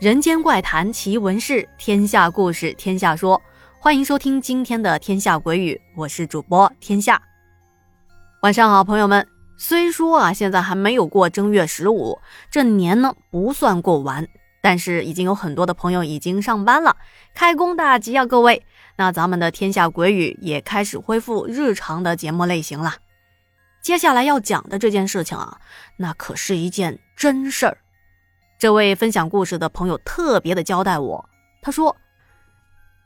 人间怪谈奇闻事，天下故事天下说。欢迎收听今天的《天下鬼语》，我是主播天下。晚上好，朋友们。虽说啊，现在还没有过正月十五，这年呢不算过完，但是已经有很多的朋友已经上班了，开工大吉啊，各位！那咱们的《天下鬼语》也开始恢复日常的节目类型了。接下来要讲的这件事情啊，那可是一件真事儿。这位分享故事的朋友特别的交代我，他说：“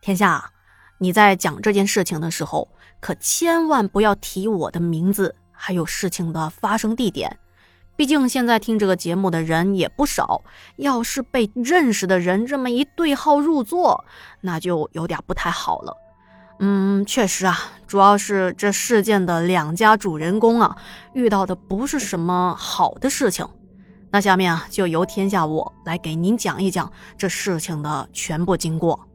天下，你在讲这件事情的时候，可千万不要提我的名字，还有事情的发生地点。毕竟现在听这个节目的人也不少，要是被认识的人这么一对号入座，那就有点不太好了。嗯，确实啊，主要是这事件的两家主人公啊，遇到的不是什么好的事情。”那下面啊，就由天下我来给您讲一讲这事情的全部经过。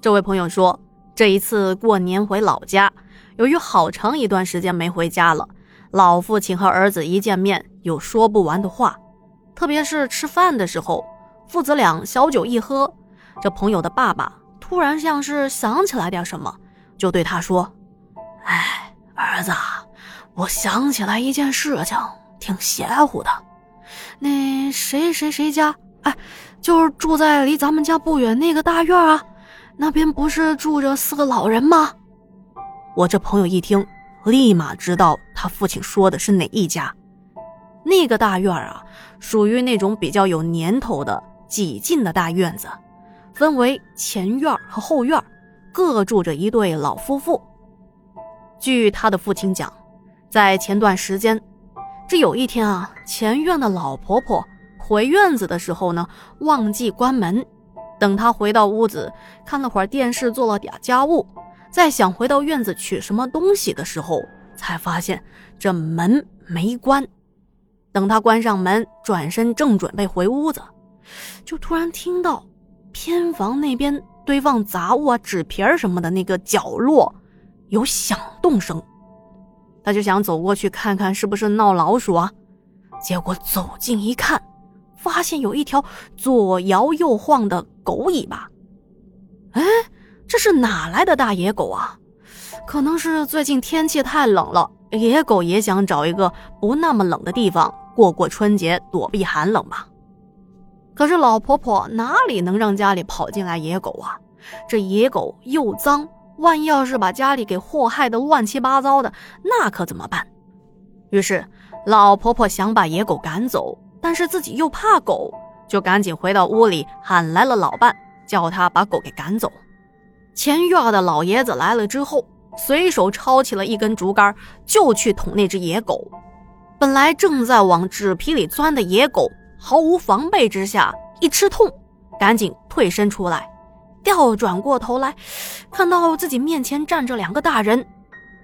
这位朋友说，这一次过年回老家，由于好长一段时间没回家了，老父亲和儿子一见面有说不完的话，特别是吃饭的时候，父子俩小酒一喝，这朋友的爸爸突然像是想起来点什么，就对他说：“哎，儿子，我想起来一件事情。”挺邪乎的，那谁谁谁家，哎，就是住在离咱们家不远那个大院啊，那边不是住着四个老人吗？我这朋友一听，立马知道他父亲说的是哪一家。那个大院啊，属于那种比较有年头的几进的大院子，分为前院和后院，各住着一对老夫妇。据他的父亲讲，在前段时间。这有一天啊，前院的老婆婆回院子的时候呢，忘记关门。等她回到屋子，看了会儿电视，做了点家务，再想回到院子取什么东西的时候，才发现这门没关。等她关上门，转身正准备回屋子，就突然听到偏房那边堆放杂物啊、纸皮儿什么的那个角落有响动声。他就想走过去看看是不是闹老鼠啊，结果走近一看，发现有一条左摇右晃的狗尾巴。哎，这是哪来的大野狗啊？可能是最近天气太冷了，野狗也想找一个不那么冷的地方过过春节，躲避寒冷吧。可是老婆婆哪里能让家里跑进来野狗啊？这野狗又脏。万一要是把家里给祸害的乱七八糟的，那可怎么办？于是老婆婆想把野狗赶走，但是自己又怕狗，就赶紧回到屋里喊来了老伴，叫他把狗给赶走。前院的老爷子来了之后，随手抄起了一根竹竿，就去捅那只野狗。本来正在往纸皮里钻的野狗，毫无防备之下一吃痛，赶紧退身出来。调转过头来，看到自己面前站着两个大人，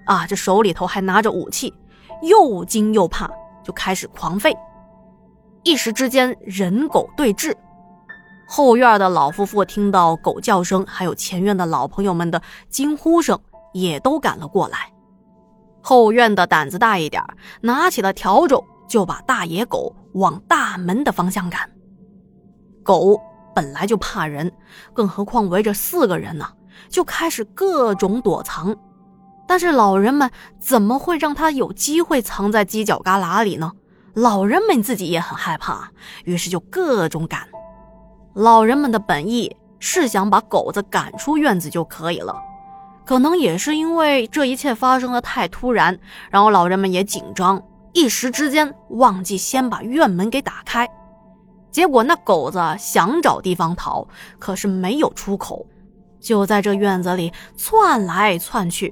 啊，这手里头还拿着武器，又惊又怕，就开始狂吠。一时之间，人狗对峙。后院的老夫妇听到狗叫声，还有前院的老朋友们的惊呼声，也都赶了过来。后院的胆子大一点，拿起了笤帚，就把大野狗往大门的方向赶。狗。本来就怕人，更何况围着四个人呢，就开始各种躲藏。但是老人们怎么会让他有机会藏在犄角旮旯里呢？老人们自己也很害怕，于是就各种赶。老人们的本意是想把狗子赶出院子就可以了，可能也是因为这一切发生的太突然，然后老人们也紧张，一时之间忘记先把院门给打开。结果那狗子想找地方逃，可是没有出口，就在这院子里窜来窜去，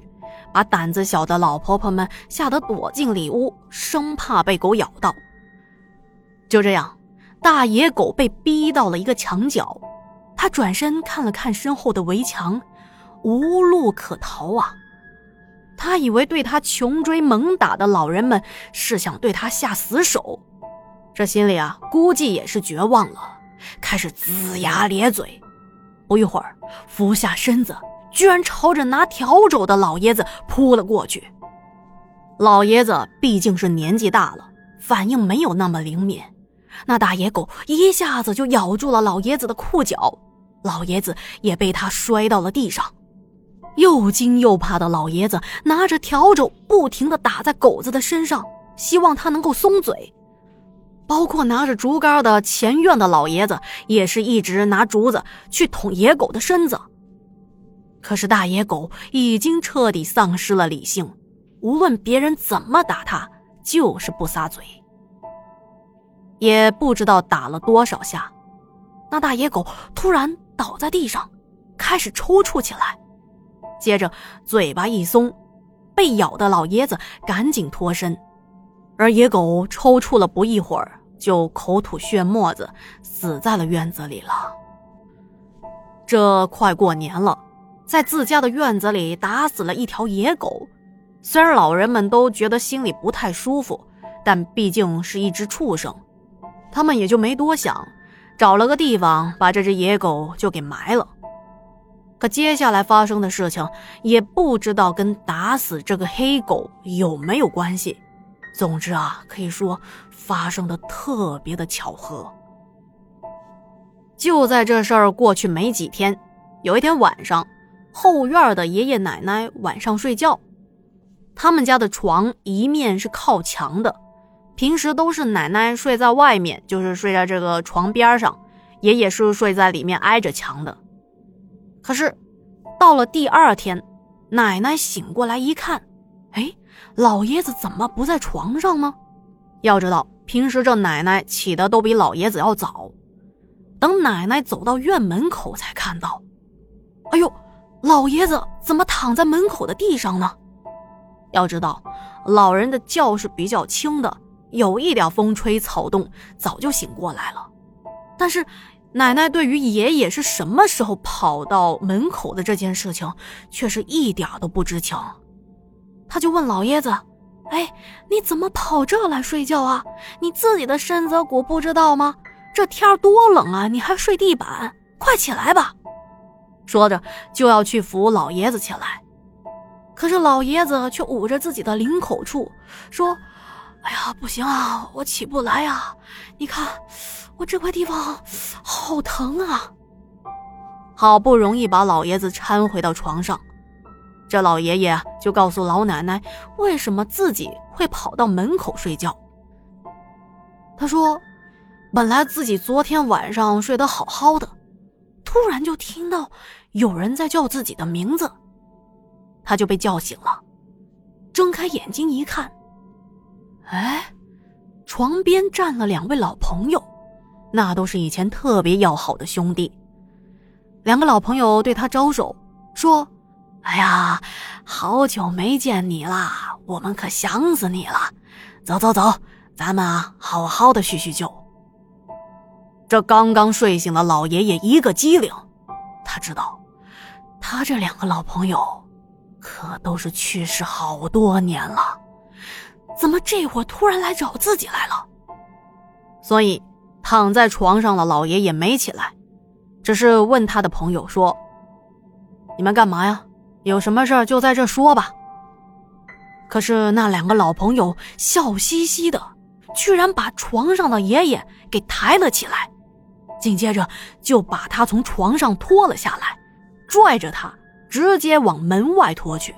把胆子小的老婆婆们吓得躲进里屋，生怕被狗咬到。就这样，大野狗被逼到了一个墙角，他转身看了看身后的围墙，无路可逃啊！他以为对他穷追猛打的老人们是想对他下死手。这心里啊，估计也是绝望了，开始龇牙咧嘴。不一会儿，俯下身子，居然朝着拿笤帚的老爷子扑了过去。老爷子毕竟是年纪大了，反应没有那么灵敏，那大野狗一下子就咬住了老爷子的裤脚，老爷子也被他摔到了地上。又惊又怕的老爷子拿着笤帚，不停地打在狗子的身上，希望它能够松嘴。包括拿着竹竿的前院的老爷子，也是一直拿竹子去捅野狗的身子。可是大野狗已经彻底丧失了理性，无论别人怎么打它，就是不撒嘴。也不知道打了多少下，那大野狗突然倒在地上，开始抽搐起来。接着，嘴巴一松，被咬的老爷子赶紧脱身，而野狗抽搐了不一会儿，就口吐血沫子，死在了院子里了。这快过年了，在自家的院子里打死了一条野狗，虽然老人们都觉得心里不太舒服，但毕竟是一只畜生，他们也就没多想，找了个地方把这只野狗就给埋了。可接下来发生的事情也不知道跟打死这个黑狗有没有关系。总之啊，可以说发生的特别的巧合。就在这事儿过去没几天，有一天晚上，后院的爷爷奶奶晚上睡觉，他们家的床一面是靠墙的，平时都是奶奶睡在外面，就是睡在这个床边上，爷爷是睡在里面挨着墙的。可是，到了第二天，奶奶醒过来一看，老爷子怎么不在床上呢？要知道，平时这奶奶起的都比老爷子要早。等奶奶走到院门口，才看到，哎呦，老爷子怎么躺在门口的地上呢？要知道，老人的觉是比较轻的，有一点风吹草动，早就醒过来了。但是。奶奶对于爷爷是什么时候跑到门口的这件事情，却是一点都不知情。他就问老爷子：“哎，你怎么跑这来睡觉啊？你自己的身子骨不知道吗？这天多冷啊，你还睡地板，快起来吧！”说着就要去扶老爷子起来，可是老爷子却捂着自己的领口处说：“哎呀，不行啊，我起不来呀，你看。”我这块地方好疼啊！好不容易把老爷子搀回到床上，这老爷爷就告诉老奶奶为什么自己会跑到门口睡觉。他说：“本来自己昨天晚上睡得好好的，突然就听到有人在叫自己的名字，他就被叫醒了。睁开眼睛一看，哎，床边站了两位老朋友。”那都是以前特别要好的兄弟，两个老朋友对他招手说：“哎呀，好久没见你了，我们可想死你了。走走走，咱们啊好好的叙叙旧。”这刚刚睡醒的老爷爷一个机灵，他知道，他这两个老朋友可都是去世好多年了，怎么这会儿突然来找自己来了？所以。躺在床上的老爷爷没起来，只是问他的朋友说：“你们干嘛呀？有什么事就在这说吧。”可是那两个老朋友笑嘻嘻的，居然把床上的爷爷给抬了起来，紧接着就把他从床上拖了下来，拽着他直接往门外拖去。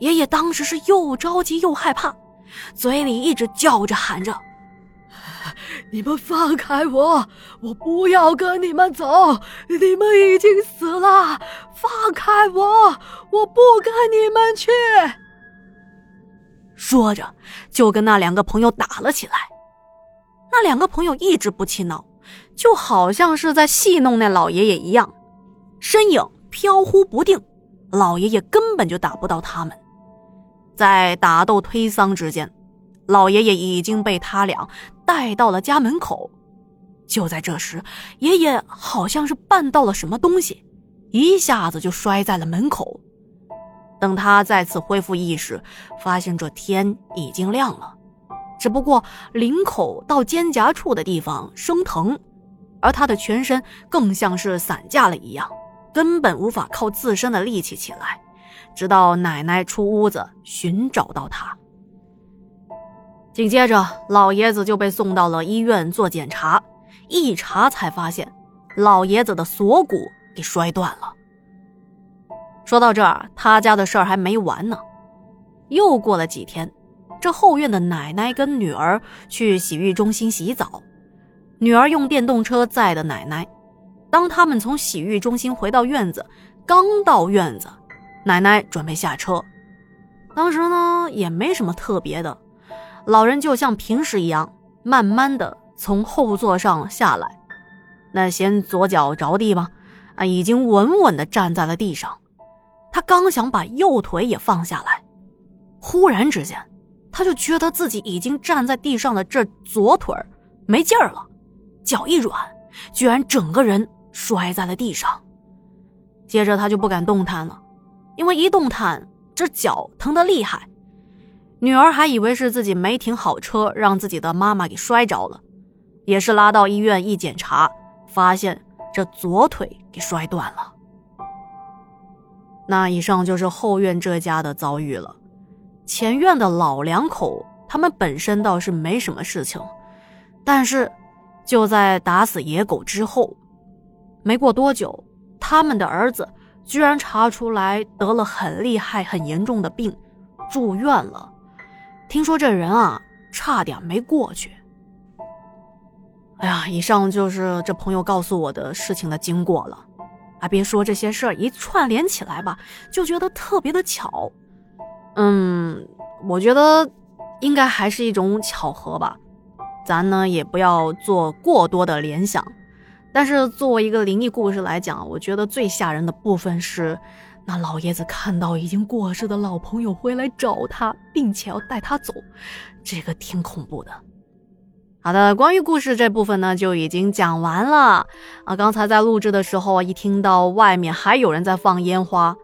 爷爷当时是又着急又害怕，嘴里一直叫着喊着。你们放开我！我不要跟你们走，你们已经死了。放开我！我不跟你们去。说着，就跟那两个朋友打了起来。那两个朋友一直不气恼，就好像是在戏弄那老爷爷一样，身影飘忽不定，老爷爷根本就打不到他们。在打斗推搡之间。老爷爷已经被他俩带到了家门口，就在这时，爷爷好像是绊到了什么东西，一下子就摔在了门口。等他再次恢复意识，发现这天已经亮了，只不过领口到肩胛处的地方生疼，而他的全身更像是散架了一样，根本无法靠自身的力气起来。直到奶奶出屋子寻找到他。紧接着，老爷子就被送到了医院做检查，一查才发现，老爷子的锁骨给摔断了。说到这儿，他家的事儿还没完呢。又过了几天，这后院的奶奶跟女儿去洗浴中心洗澡，女儿用电动车载的奶奶。当他们从洗浴中心回到院子，刚到院子，奶奶准备下车。当时呢也没什么特别的，老人就像平时一样，慢慢的从后座上下来。那先左脚着地吧？啊，已经稳稳的站在了地上。他刚想把右腿也放下来，忽然之间，他就觉得自己已经站在地上的这左腿没劲儿了，脚一软，居然整个人。摔在了地上，接着他就不敢动弹了，因为一动弹，这脚疼得厉害。女儿还以为是自己没停好车，让自己的妈妈给摔着了，也是拉到医院一检查，发现这左腿给摔断了。那以上就是后院这家的遭遇了。前院的老两口，他们本身倒是没什么事情，但是就在打死野狗之后。没过多久，他们的儿子居然查出来得了很厉害、很严重的病，住院了。听说这人啊，差点没过去。哎呀，以上就是这朋友告诉我的事情的经过了。啊，别说这些事儿一串联起来吧，就觉得特别的巧。嗯，我觉得应该还是一种巧合吧。咱呢也不要做过多的联想。但是作为一个灵异故事来讲，我觉得最吓人的部分是，那老爷子看到已经过世的老朋友回来找他，并且要带他走，这个挺恐怖的。好的，关于故事这部分呢就已经讲完了啊。刚才在录制的时候啊，一听到外面还有人在放烟花，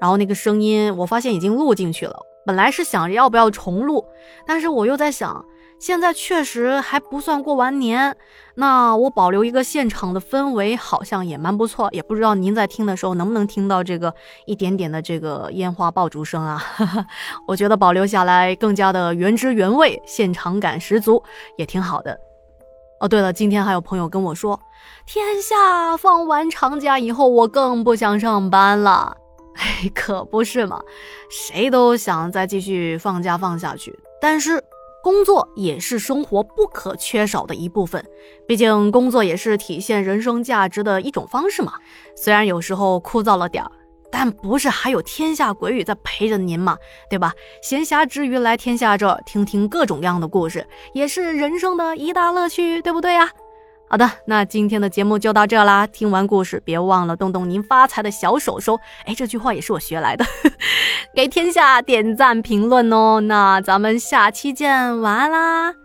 然后那个声音，我发现已经录进去了。本来是想着要不要重录，但是我又在想。现在确实还不算过完年，那我保留一个现场的氛围，好像也蛮不错。也不知道您在听的时候能不能听到这个一点点的这个烟花爆竹声啊？我觉得保留下来更加的原汁原味，现场感十足，也挺好的。哦，对了，今天还有朋友跟我说，天下放完长假以后，我更不想上班了。哎，可不是嘛，谁都想再继续放假放下去，但是。工作也是生活不可缺少的一部分，毕竟工作也是体现人生价值的一种方式嘛。虽然有时候枯燥了点儿，但不是还有天下鬼语在陪着您嘛？对吧？闲暇之余来天下这儿听听各种各样的故事，也是人生的一大乐趣，对不对呀？好的，那今天的节目就到这啦。听完故事，别忘了动动您发财的小手手。哎，这句话也是我学来的，给天下点赞评论哦。那咱们下期见，晚安啦。